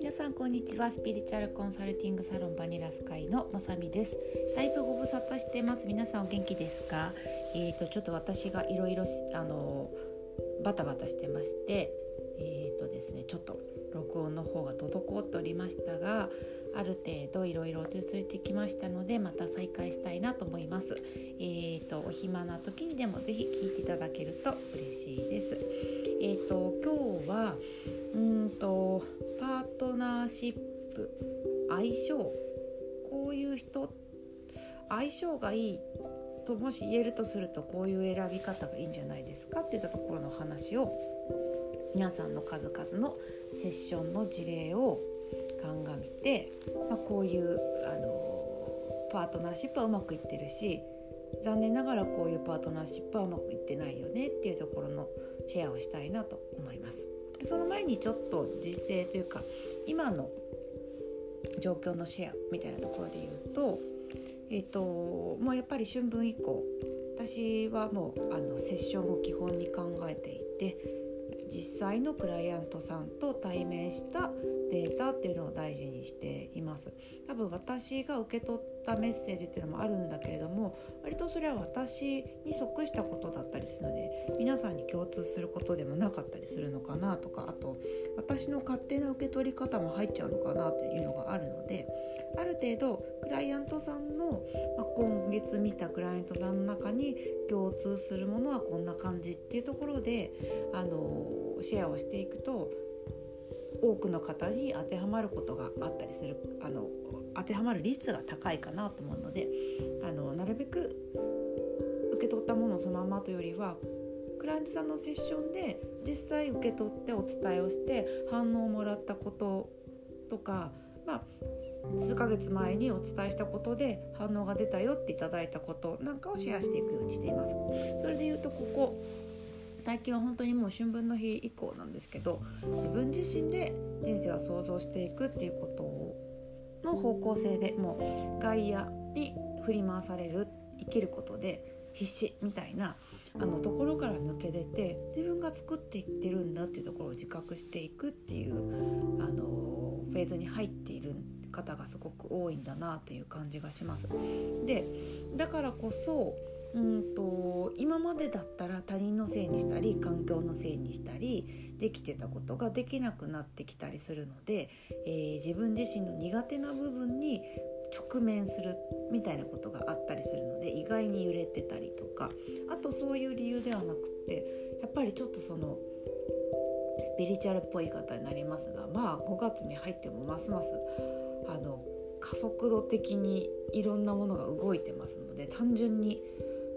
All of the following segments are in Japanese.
皆さんこんにちは。スピリチュアルコンサルティングサロンバニラスカイのまさみです。だいぶご無沙汰してます。皆さんお元気ですか？えーとちょっと私がいろいろあのバタバタしてましてえーとですねちょっと録音の方が滞っておりましたがある程度いろいろ落ち着いてきましたのでまた再開したいなと思います。えーと、お暇な時にでもぜひ聞いていただけると嬉しいです。えーと、今日はうんとパートナーシップ相性こういう人相性がいいともし言えるとするとこういう選び方がいいんじゃないですかっていったところの話を皆さんの数々のセッションの事例を鑑みて、まあ、こういうあのパートナーシップはうまくいってるし残念ながらこういうパートナーシップはうまくいってないよねっていうところのシェアをしたいなと思います。その前にちょっと実勢というか今の状況のシェアみたいなところで言うと,、えーと、もうやっぱり春分以降私はもうあのセッションを基本に考えていて実際のクライアントさんと対面したデータっていうのを大事にしています。多分私が受け取ったメッセージっていうのもあるんだけれども割とそれは私に即したことだったりするので皆さんに共通することでもなかったりするのかなとかあと私の勝手な受け取り方も入っちゃうのかなというのがあるのである程度クライアントさんの、まあ、今月見たクライアントさんの中に共通するものはこんな感じっていうところであのシェアをしていくと多くの方に当てはまることがあったりするあの当てはまる率が高いかなと思うのであのなるべく受け取ったものをそのままというよりはクライアントさんのセッションで実際受け取ってお伝えをして反応をもらったこととか、まあ、数ヶ月前にお伝えしたことで反応が出たよっていただいたことなんかをシェアしていくようにしています。それで言うとここ最近は本当にもう春分の日以降なんですけど自分自身で人生を想像していくっていうことの方向性でもう外野に振り回される生きることで必死みたいなあのところから抜け出て自分が作っていってるんだっていうところを自覚していくっていうあのフェーズに入っている方がすごく多いんだなという感じがします。でだからこそうんと今までだったら他人のせいにしたり環境のせいにしたりできてたことができなくなってきたりするので、えー、自分自身の苦手な部分に直面するみたいなことがあったりするので意外に揺れてたりとかあとそういう理由ではなくってやっぱりちょっとそのスピリチュアルっぽい方になりますがまあ5月に入ってもますますあの加速度的にいろんなものが動いてますので単純に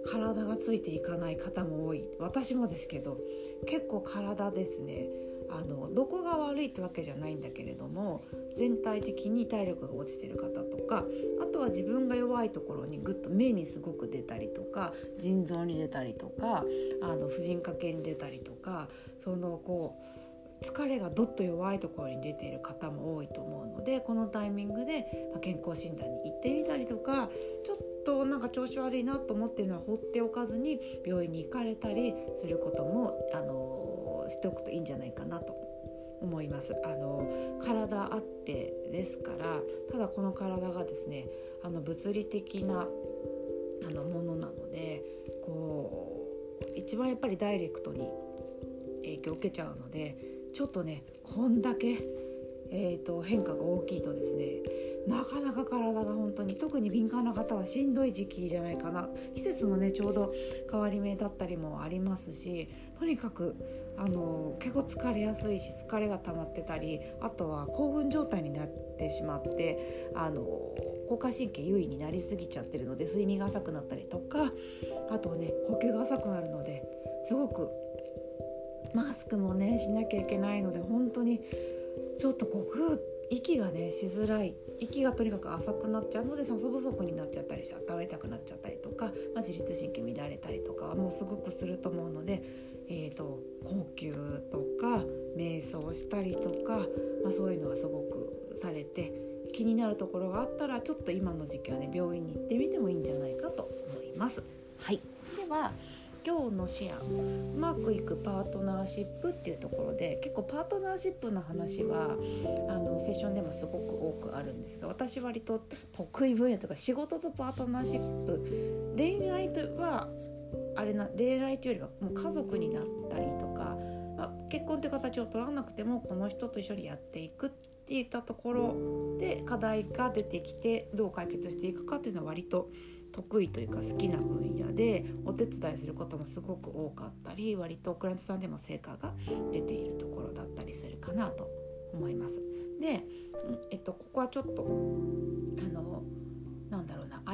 体がついていかない方も多い。私もですけど結構体ですね。あのどこが悪いってわけじゃないんだけれども全体的に体力が落ちてる方とかあとは自分が弱いところにぐっと目にすごく出たりとか腎臓に出たりとかあの婦人科系に出たりとかそのこう疲れがどっと弱いところに出ている方も多いと思うのでこのタイミングで、健康診断に行ってみたりとかちょっととなんか調子悪いなと思ってるのは放っておかずに病院に行かれたりすることもあのしておくといいんじゃないかなと思います。あの体あってですからただこの体がですねあの物理的なあのものなのでこう一番やっぱりダイレクトに影響を受けちゃうのでちょっとねこんだけえーと、変化が大きいとですねなかなか体が本当に特に敏感な方はしんどい時期じゃないかな。季節もねちょうど変わり目だったりもありますしとにかくあの結構疲れやすいし疲れが溜まってたりあとは興奮状態になってしまってあの交感神経優位になりすぎちゃってるので睡眠が浅くなったりとかあとね呼吸が浅くなるのですごくマスクもねしなきゃいけないので本当にちょっとこう息がねしづらい息がとにかく浅くなっちゃうので酸素不足になっちゃったりして温めたくなっちゃったりとか、まあ、自律神経乱れたりとかはもうすごくすると思うので、えーと、呼吸とか瞑想したりとか、まあ、そういうのはすごくされて気になるところがあったらちょっと今の時期はね病院に行ってみてもいいんじゃないかと思います。はい、では今日のシェアうまくいくパートナーシップっていうところで結構パートナーシップの話はあのセッションでもすごく多くあるんですが私割と得意分野とか仕事とパートナーシップ恋愛とはあれな恋愛というよりはもう家族になったりとか、まあ、結婚って形を取らなくてもこの人と一緒にやっていくっていったところで課題が出てきてどう解決していくかっていうのは割と得意というか好きな分野でお手伝いすることもすごく多かったり割とクライアントさんでも成果が出ているところだったりするかなと思います。で、えっと、ここはちょっとあの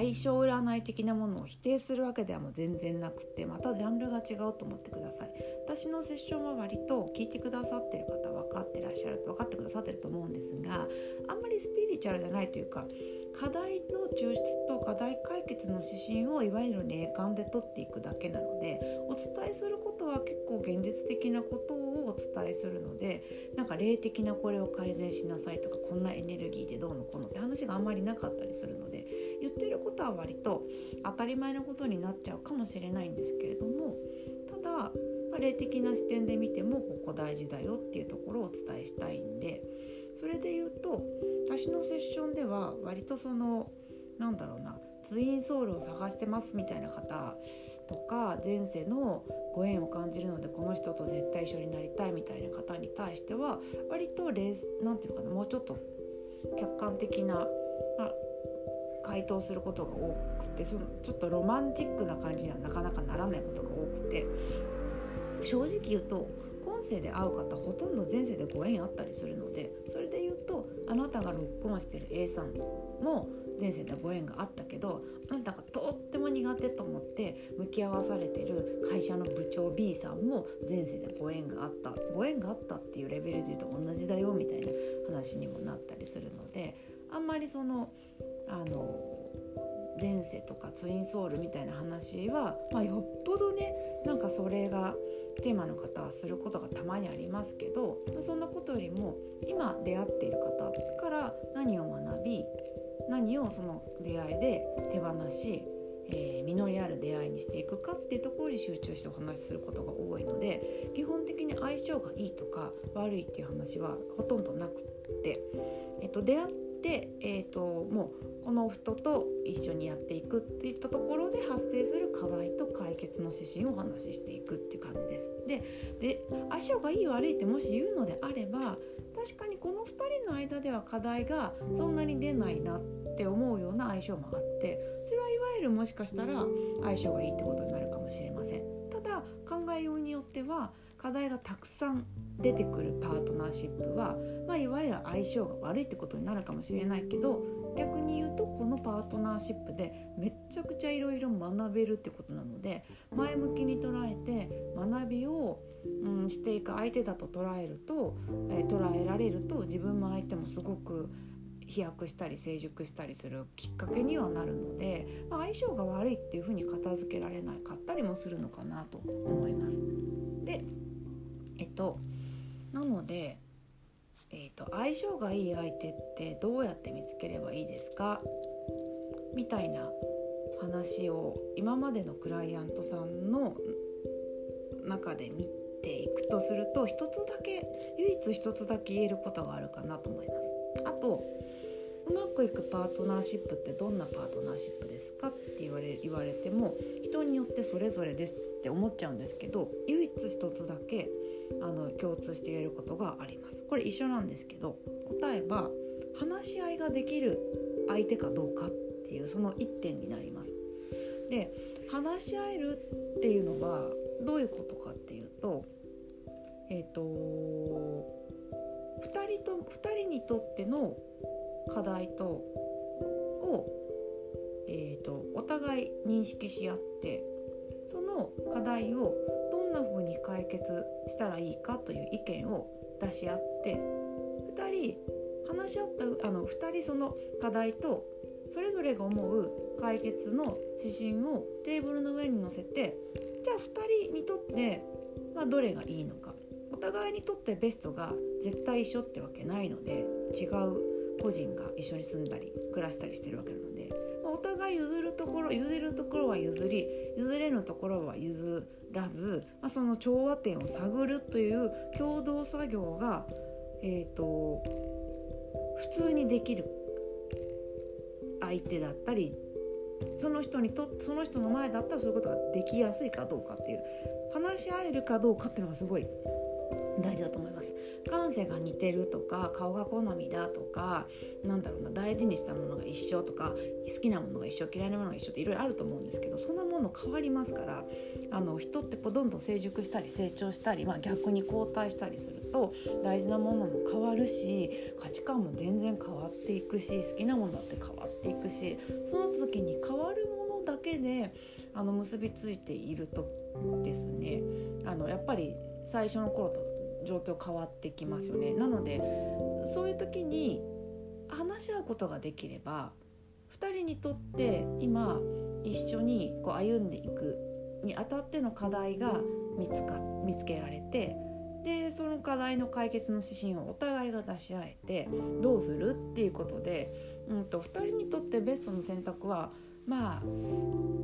相性占い的なものを否定するわけではもう全然なくてまたジャンルが違うと思ってください。私のセッションは割と聞いてくださってる方分かってらっしゃる分かってくださってると思うんですがあんまりスピリチュアルじゃないというか課題の抽出と課題解決の指針をいわゆる霊感で取っていくだけなのでお伝えすることは結構現実的なことをお伝えするのでなんか霊的なこれを改善しなさいとかこんなエネルギーでどうのこうのって話があんまりなかったりするのでってることは割と当たり前のことになっちゃうかもしれないんですけれどもただ、まあ、霊的な視点で見てもここ大事だよっていうところをお伝えしたいんでそれで言うと私のセッションでは割とそのなんだろうなツインソウルを探してますみたいな方とか前世のご縁を感じるのでこの人と絶対一緒になりたいみたいな方に対しては割とレなんていうのかなもうちょっと客観的な、まあ、回答することが多くてそのちょっとロマンチックな感じにはなかなかならないことが多くて。正直言うと今世で会う方ほとんど前世でご縁あったりするのでそれで言うとあなたがロックオンしてる A さんも前世でご縁があったけどあなたがとっても苦手と思って向き合わされてる会社の部長 B さんも前世でご縁があった。ご縁があったっていうレベルで言うと同じだよみたいな話にもなったりするのであんまりそのあの前世とかツインソウルみたいな話は、まあ、よっぽどねなんかそれがテーマの方はすることがたまにありますけどそんなことよりも今出会っている方から何を学び何をその出会いで手放し、えー、実りある出会いにしていくかっていうところに集中してお話しすることが多いので基本的に相性がいいとか悪いっていう話はほとんどなくって、えっと、出会って、えーと、もうこの人と一緒にやっていくっていったところで発生する課題と解決の指針をお話ししていくっていう感じです。でで相性がいい悪いってもし言うのであれば確かにこの2人の間では課題がそんなに出ないなって思うような相性もあってそれはいわゆるもしかしたら相性がいいってことになるかもしれません。ただ考えようによっては課題がたくさん出てくるパートナーシップは、まあ、いわゆる相性が悪いってことになるかもしれないけど逆に言うとこのパートナーシップでめっちゃくちゃいろいろ学べるってことなので前向きに捉えて学びを、うん、していく相手だと捉えると、えー、捉えられると自分も相手もすごく飛躍したり成熟したりするきっかけにはなるので、まあ、相性が悪いっていうふうに片付けられなかったりもするのかなと思います。でえっとなので、えーと、相性がいい相手ってどうやって見つければいいですか？みたいな話を今までのクライアントさんの中で見ていくとすると一つだけ唯一一つだけ言えることがあるかなと思います。あとうまくいくパートナーシップってどんなパートナーシップですか？って言われ言われても人によってそれぞれですって思っちゃうんですけど唯一一つだけあの共通して言えることがあります。これ一緒なんですけど答えは話し合いができる相手かどうかっていうその一点になります。で話し合えるっていうのはどういうことかっていうとえっ、ー、と2人と2人にとっての課題とを、えーとお互い認識し合ってその課題をどんな風に解決したらいいかという意見を出し合って2人話し合ったあの2人その課題とそれぞれが思う解決の指針をテーブルの上に載せてじゃあ2人にとって、まあ、どれがいいのか。お互いにとってベストが絶対一緒ってわけないので違う個人が一緒に住んだり暮らしたりしてるわけなので、まあ、お互い譲るところ譲れるところは譲り譲れぬところは譲らず、まあ、その調和点を探るという共同作業が、えーと、普通にできる相手だったりその人にとその人の前だったらそういうことができやすいかどうかっていう話し合えるかどうかっていうのがすごい大事だと思います。感性が似てるとか顔が好みだとかなんだろうな大事にしたものが一緒とか好きなものが一緒嫌いなものが一緒っていろいろあると思うんですけどそんなもの変わりますからあの人ってこうどんどん成熟したり成長したり、まあ、逆に後退したりすると大事なものも変わるし価値観も全然変わっていくし好きなものだって変わっていくしその時に変わるものだけであの結びついているとですねあのやっぱり最初の頃と状況変わってきますよね。なのでそういう時に話し合うことができれば2人にとって今一緒にこう歩んでいくにあたっての課題が見つか見つけられてでその課題の解決の指針をお互いが出し合えてどうする？っていうことで、うんと、2人にとってベストの選択はまあ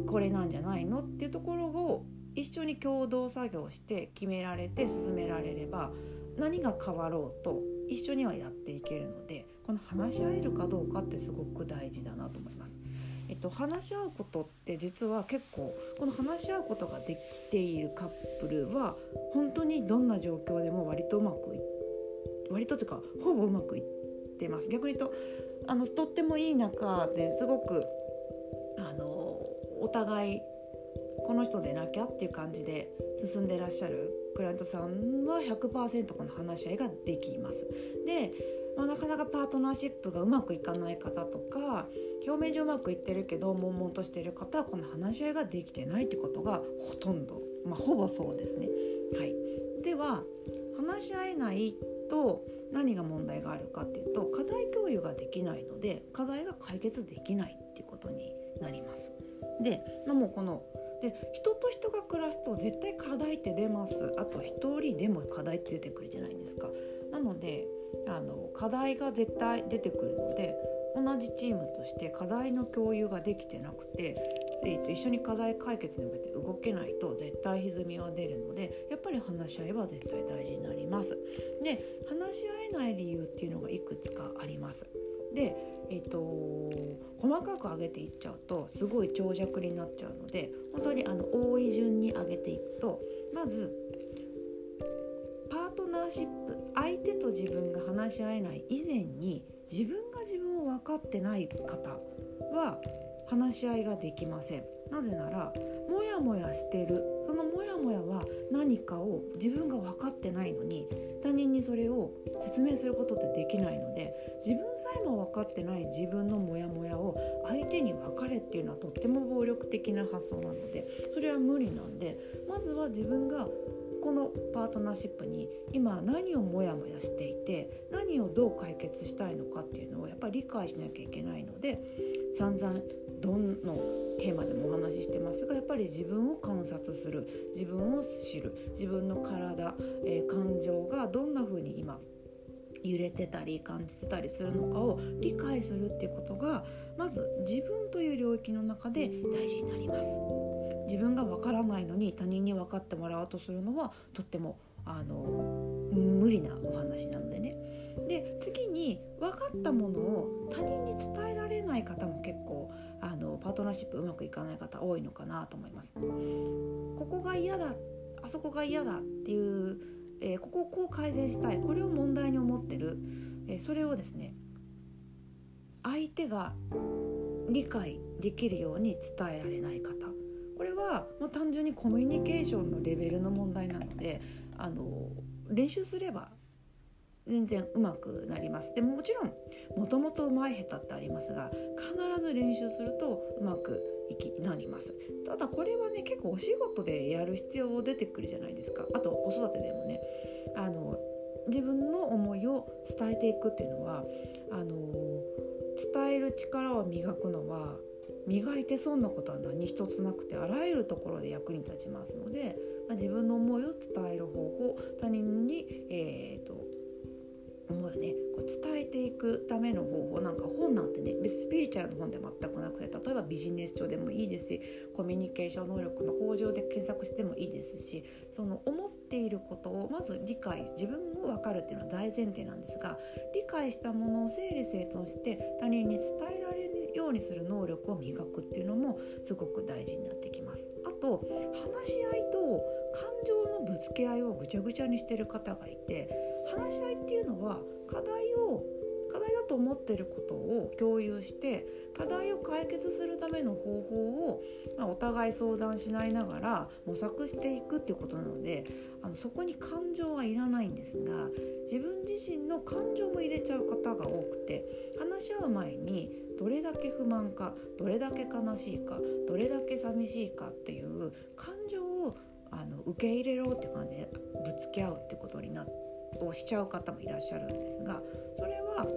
これなんじゃないの？っていうところを一緒に共同作業して決められて進められれば何が変わろうと一緒にはやっていけるのでこの話し合えるかどうかってすごく大事だなと思います。えっと、話し合うことって実は結構この話し合うことができているカップルは本当にどんな状況でも割とうまくい割とというかほぼうまくいってます逆に言うとあのとってもいい中ですごくあのお互いこの人でなきゃっていう感じで進んでらっしゃるクライアントさんは100%この話し合いができます。で、まあ、なかなかパートナーシップがうまくいかない方とか表面上うまくいってるけど悶々としてる方はこの話し合いができてないってことがほとんど、まあ、ほぼそうですね。はい、では話し合えないと何が問題があるかっていうと課題共有ができないので課題が解決できないっていうことになります。で、まあ、もうこので人と人が暮らすと絶対課題って出ますあと1人でも課題って出てくるじゃないですかなのであの課題が絶対出てくるので同じチームとして課題の共有ができてなくて、えー、と一緒に課題解決に向けて動けないと絶対歪みは出るのでやっぱり話し合いは絶対大事になります。で話し合えない理由っていうのがいくつかあります。で、えーと、細かく上げていっちゃうとすごい長尺になっちゃうので本当にあの多い順に上げていくとまずパートナーシップ相手と自分が話し合えない以前に自分が自分を分かってない方は話し合いができません。なぜならモヤモヤしてるそのモヤモヤは何かを自分が分かってないのに他人にそれを説明することってできないので自分さえも分かってない自分のモヤモヤを相手に分かれっていうのはとっても暴力的な発想なのでそれは無理なんでまずは自分がこのパートナーシップに今何をモヤモヤしていて何をどう解決したいのかっていうのをやっぱり理解しなきゃいけないので散々どんのテーマでもお話ししてますがやっぱり自分を観察する自分を知る自分の体、えー、感情がどんな風に今揺れてたり感じてたりするのかを理解するっていうことがまず自分という領域の中で大事になります。自分がわからないのに他人に分かってもらおうとするのはとってもあの無理なお話なのでね。で次に分かったものを他人に伝えられない方も結構あのパートナーシップうまくいかない方多いのかなと思います。ここが嫌だあそこが嫌だっていう、えー、ここをこう改善したいこれを問題に思ってる、えー、それをですね相手が理解できるように伝えられない方これはもう単純にコミュニケーションのレベルの問題なのであの練習すれば全然うまくなります。でももちろんもともとうまい下手ってありますが必ず練習するとうまくいきなります。ただこれはね結構お仕事でやる必要出てくるじゃないですか。あと子育てでもねあの自分の思いを伝えていくっていうのはあの伝える力を磨くのは磨いて損なことは何一つなくてあらゆるところで役に立ちますので、まあ、自分の思いを伝える方法他人に、えーと、思いをねこう伝えていくための方法なんか本なんてね別スピリチュアルの本で全くなくて例えばビジネス書でもいいですしコミュニケーション能力の向上で検索してもいいですしその思っていることをまず理解自分も分かるっていうのは大前提なんですが理解したものを整理整頓して他人に伝えられるようにする能力を磨くっていうのもすごく大事になってきます。あと話し合いと感情のぶつけ合いをぐちゃぐちゃにしてる方がいて話し合いっていうのは課題を課題だと思ってることを共有して課題を解決するための方法を、まあ、お互い相談しないながら模索していくっていうことなのであのそこに感情はいらないんですが自分自身の感情も入れちゃう方が多くて話し合う前にどれだけ不満かどれだけ悲しいかどれだけ寂しいかっていう感情をあの受け入れろって感じでぶつけ合うってことになってをしちゃう方もいらっしゃるんですがそれは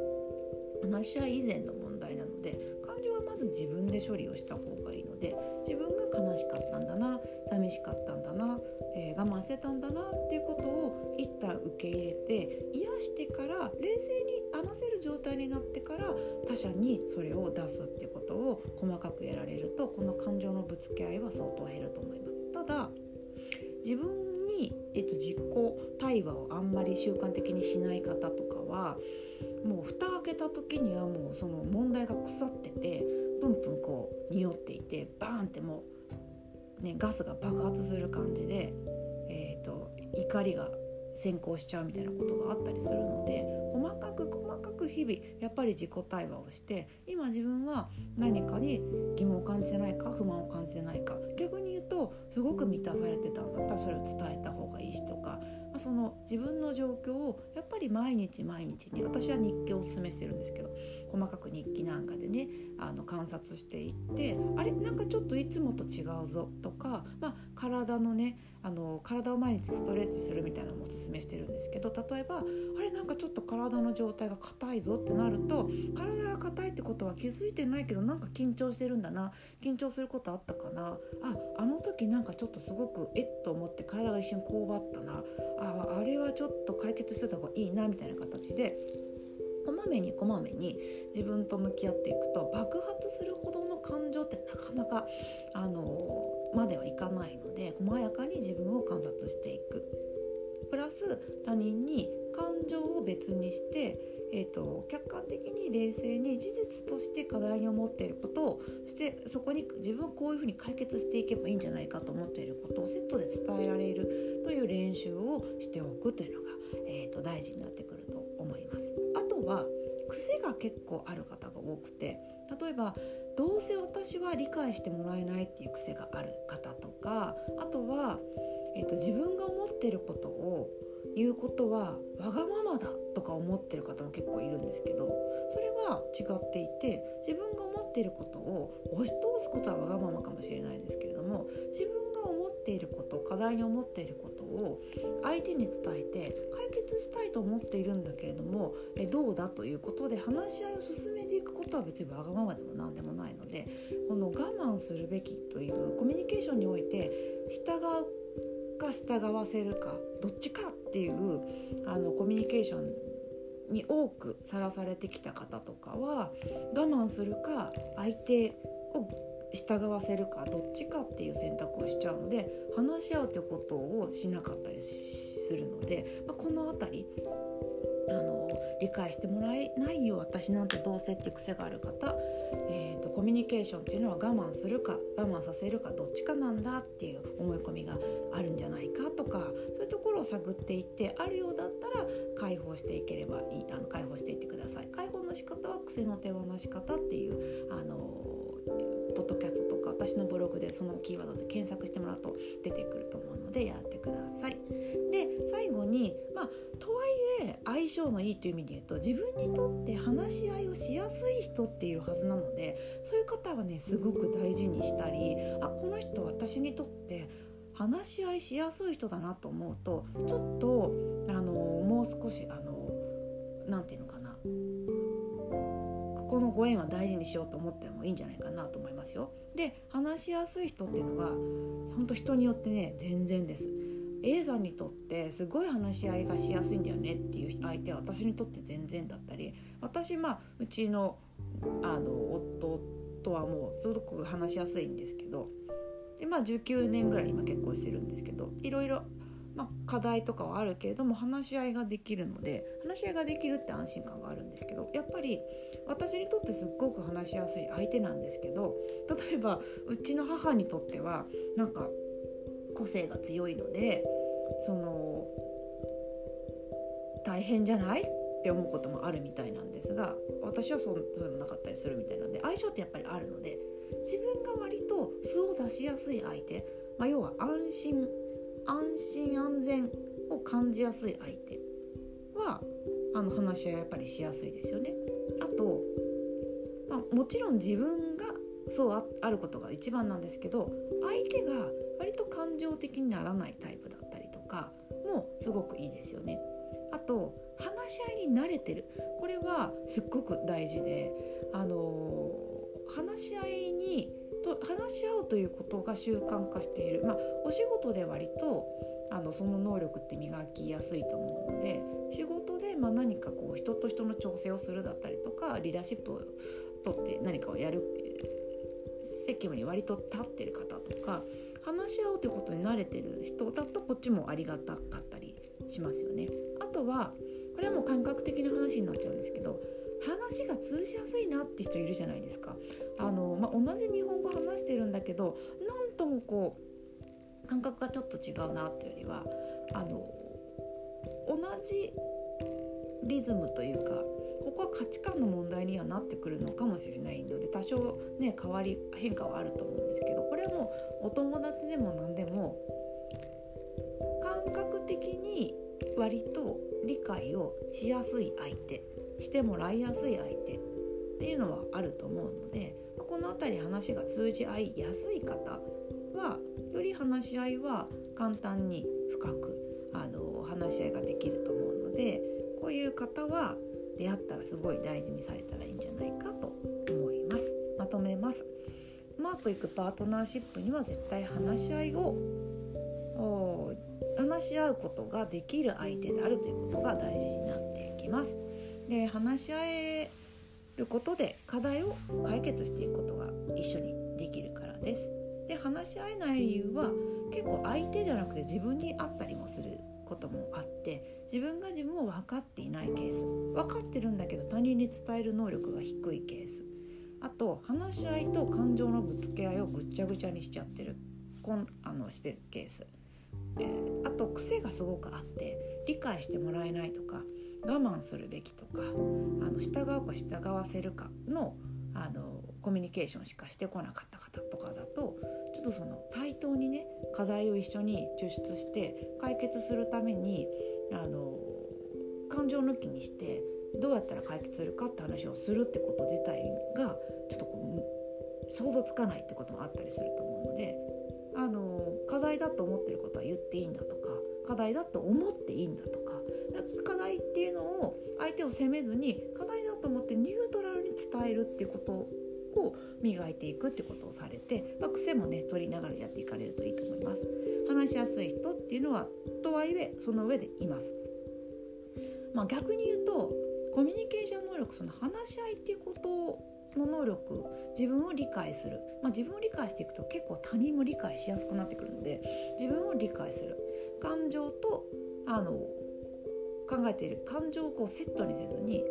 話し合い以前の問題なので感情はまず自分で処理をした方がいいので自分が悲しかったんだな寂しかったんだな、えー、我慢してたんだなっていうことを一旦受け入れて癒してから冷静に話せる状態になってから他者にそれを出すっていうことを細かくやられるとこの感情のぶつけ合いは相当減ると思います。ただ自分に、えっと、実行対話をあんまり習慣的にしない方とかはもう蓋開けた時にはもうその問題が腐っててプンプンこう匂っていてバーンってもう、ね、ガスが爆発する感じで、えーと、怒りが先行しちゃうみたいなことがあったりするので細かく細かく日々やっぱり自己対話をして今自分は何かに疑問を感じてないか不満を感じてないか逆にとすごく満たされてたんだったらそれを伝えた方がいいしとかまあ、その自分の状況をやっぱり毎日毎日に私は日記をおすすめしてるんですけど細かく日記なんかでねあの観察していってあれなんかちょっといつもと違うぞとか、まあ、体のねあの体を毎日ストレッチするみたいなのもおすすめしてるんですけど例えばあれなんかちょっと体の状態が硬いぞってなると体が硬いってことは気づいてないけどなんか緊張してるんだな緊張することあったかな。ああの時なんかちょっとすごくえっと思って体が一瞬こうばったな。ああれはちょっと解決してた方がいいなみたいな形でこまめにこまめに自分と向き合っていくと爆発するほどの感情ってなかなかあのまではいかないので細やかに自分を観察していくプラス他人に感情を別にしてえーと、客観的に冷静に事実として課題に思っていることをしてそこに自分はこういうふうに解決していけばいいんじゃないかと思っていることをセットで伝えられるという練習をしておくというのが、えーと大事になってくると思います。あとは癖が結構ある方が多くて例えばどうせ私は理解してもらえないっていう癖がある方とかあとは、えーと、自分が思ってることを言うことはわがままだとか思ってる方も結構いるんですけどそれは違っていて自分が思ってることを押し通すことはわがままかもしれないですけれども自分ていること課題に思っていることを相手に伝えて解決したいと思っているんだけれどもえどうだということで話し合いを進めていくことは別にわがままでも何でもないのでこの我慢するべきというコミュニケーションにおいて従うか従わせるかどっちかっていうあのコミュニケーションに多くさらされてきた方とかは我慢するか相手従わせるかどっちかっていう選択をしちゃうので話し合うってことをしなかったりするので、まあ、この辺りあの理解してもらえないよ私なんてどうせって癖がある方、えーと、コミュニケーションっていうのは我慢するか我慢させるかどっちかなんだっていう思い込みがあるんじゃないかとかそういうところを探っていってあるようだったら解放していければいいあの解放していってください。解放の仕方は癖の手放し方っていうあの私のブログでそのキーワードで検索してもらうと出てくると思うのでやってください。で最後にまあとはいえ相性のいいという意味で言うと自分にとって話し合いをしやすい人っているはずなのでそういう方はねすごく大事にしたりあこの人私にとって話し合いしやすい人だなと思うとちょっとあのもう少しあの何て言うのかこのご縁は大事にしようと思ってもいいんじゃないかなと思いますよ。で話しやすい人っていうのは本当人によってね全然です。A さんにとってすごい話し合いがしやすいんだよねっていう相手は私にとって全然だったり私まあうちのあの夫とはもうすごく話しやすいんですけどでまあ19年ぐらい今結婚してるんですけどいろいろ、まあ、課題とかはあるけれども話し合いができるので話し合いができるって安心感があるんですけどやっぱり私にとってすっごく話しやすい相手なんですけど例えばうちの母にとってはなんか個性が強いのでその大変じゃない？って思うこともあるみたいなんですが私はそうそうでもなかったりするみたいなので相性ってやっぱりあるので自分が割と素を出しやすい相手、まあ、要は安心安心安全を感じやすい相手はあの話し合いやっぱりしやすいですよね。あと、まあ、もちろん自分がそうあることが一番なんですけど相手が割と感情的にならないタイプだったりとかもすごくいいですよね。あと話し合いに慣れてるこれはすっごく大事であの話し合いにと話し合うということが習慣化している、まあ、お仕事で割とあのその能力って磨きやすいと思うので仕事でま何かこう人と人の調整をするだったりとかリーダーシップを取って何かをやる責務に割と立ってる方とか話し合うということに慣れてる人だとこっちもありがたかったりしますよね。あとはこれはもう感覚的な話になっちゃうんですけど話が通じやすいなって人いるじゃないですか。あのまあ、同じ日本語話してるんだけどなんともこう感覚がちょっと違うなっていうよりはあの同じリズムというかここは価値観の問題にはなってくるのかもしれないので多少ね変わり変化はあると思うんですけどこれもお友達でも何でも感覚的に割と理解をしやすい相手してもらいやすい相手っていうのはあると思うのでこの辺り話が通じ合いやすい方はより話し合いは簡単に深くあの話し合いができると思うのでこういう方は出会ったらすごい大事にされたらいいんじゃないかと思います。まとめます。うまくいくパートナーシップには絶対話し合いを話し合うことができる相手であるということが大事になっていきます。で話し合えることで課題を解決していくことが一緒にできるからです。で話し合えない理由は結構相手じゃなくて自分にあったりもすることもあって自分が自分を分かっていないケース分かってるんだけど他人に伝える能力が低いケース。あと話し合いと感情のぶつけ合いをぐっちゃぐちゃにしちゃってるこんあのしてるケース、えー、あと癖がすごくあって理解してもらえないとか我慢するべきとかあの従うか従わせるかのあのコミュニケーションしかしてこなかった方とかだとちょっとその対等にね課題を一緒に抽出して解決するためにあの感情抜きにしてどうやったら解決するかって話をするってこと自体がちょっとこう想像つかないってこともあったりすると思うのであの課題だと思ってることは言っていいんだとか課題だと思っていいんだとか課題っていうのを相手を責めずに課題だと思ってニュートラルに伝えるっていうことを磨いていくってことをされて、まあ、癖もね取りながらやっていかれるといいと思います。話しやすい人っていうのはとはいえその上でいます。まあ、逆に言うとコミュニケーション能力その話し合いっていうことの能力自分を理解する、まあ、自分を理解していくと結構他人も理解しやすくなってくるので自分を理解する感情とあの考えている。感情をこうセットにせずに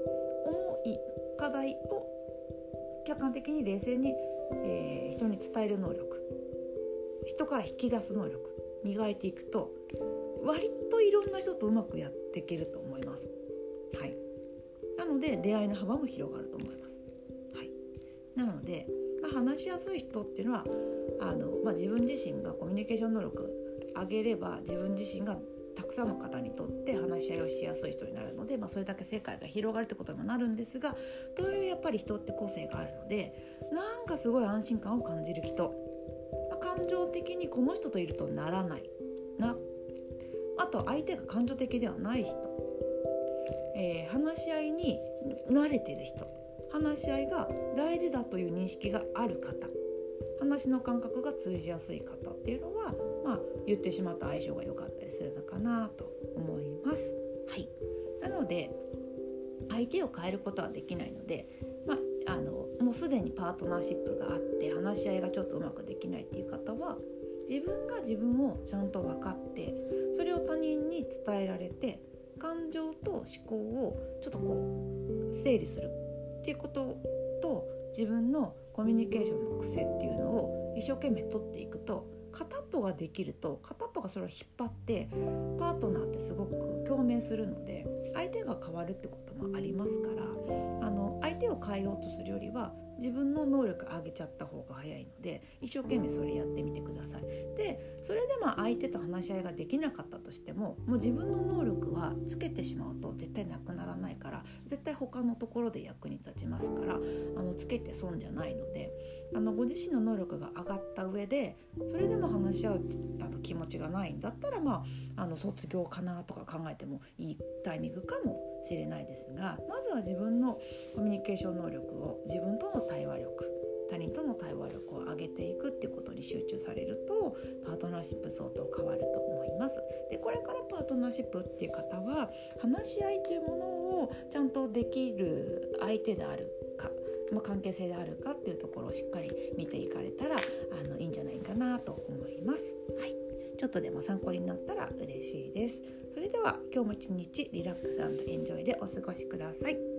重い課題を客観的に冷静に、えー、人に伝える能力。人から引き出す能力。磨いていくと割といろんな人とうまくやっていけると思います。はい、なので出会いの幅も広がると思います。はい、なので、まあ、話しやすい人っていうのはあの、まあ、自分自身がコミュニケーション能力上げれば自分自身がたくさんの方にとって話し合いをしやすい人になるので、まあ、それだけ世界が広がるってことにもなるんですがというやっぱり人って個性があるのでなんかすごい安心感を感じる人、まあ、感情的にこの人といるとならないな。あと相手が感情的ではない人、えー、話し合いに慣れてる人。話し合いが大事だという認識がある方。話の感覚が通じやすい方っていうのは、言ってしまった相性が良かったりするのかなと思います。はい、なので相手を変えることはできないので、まあ、あのもうすでにパートナーシップがあって話し合いがちょっとうまくできないっていう方は自分が自分をちゃんと分かってそれを他人に伝えられて感情と思考をちょっとこう整理するっていうことと自分のコミュニケーションの癖っていうのを一生懸命取っていくと片っぽができると片っぽがそれを引っ張ってパートナーってすごく共鳴するので相手が変わるってこともありますからあの相手を変えようとするよりは自分の能力上げちゃった方が早いので一生懸命それやってみてください。でそれでまあ相手と話し合いができなかったとしてももう自分の能力はつけてしまうと絶対なくならないから絶対他のところで役に立ちますからあのつけて損じゃないのであのご自身の能力が上がった上でそれでも話し合うあの気持ちがないんだったらまああの卒業かなとか考えてもいいタイミングかもしれないですがまずは自分のコミュニケーション能力を自分との対話力他人との対話力を上げていくっていうことに集中されるとパートナーシップ相当変わると思います。でこれからパートナーシップっていう方は話し合いというものをちゃんとできる相手であるか、まあ、関係性であるかっていうところをしっかり見ていかれたらあのいいんじゃないかなと思います。はいちょっとでも参考になったら嬉しいです。それでは今日も一日リラックスエンジョイでお過ごしください。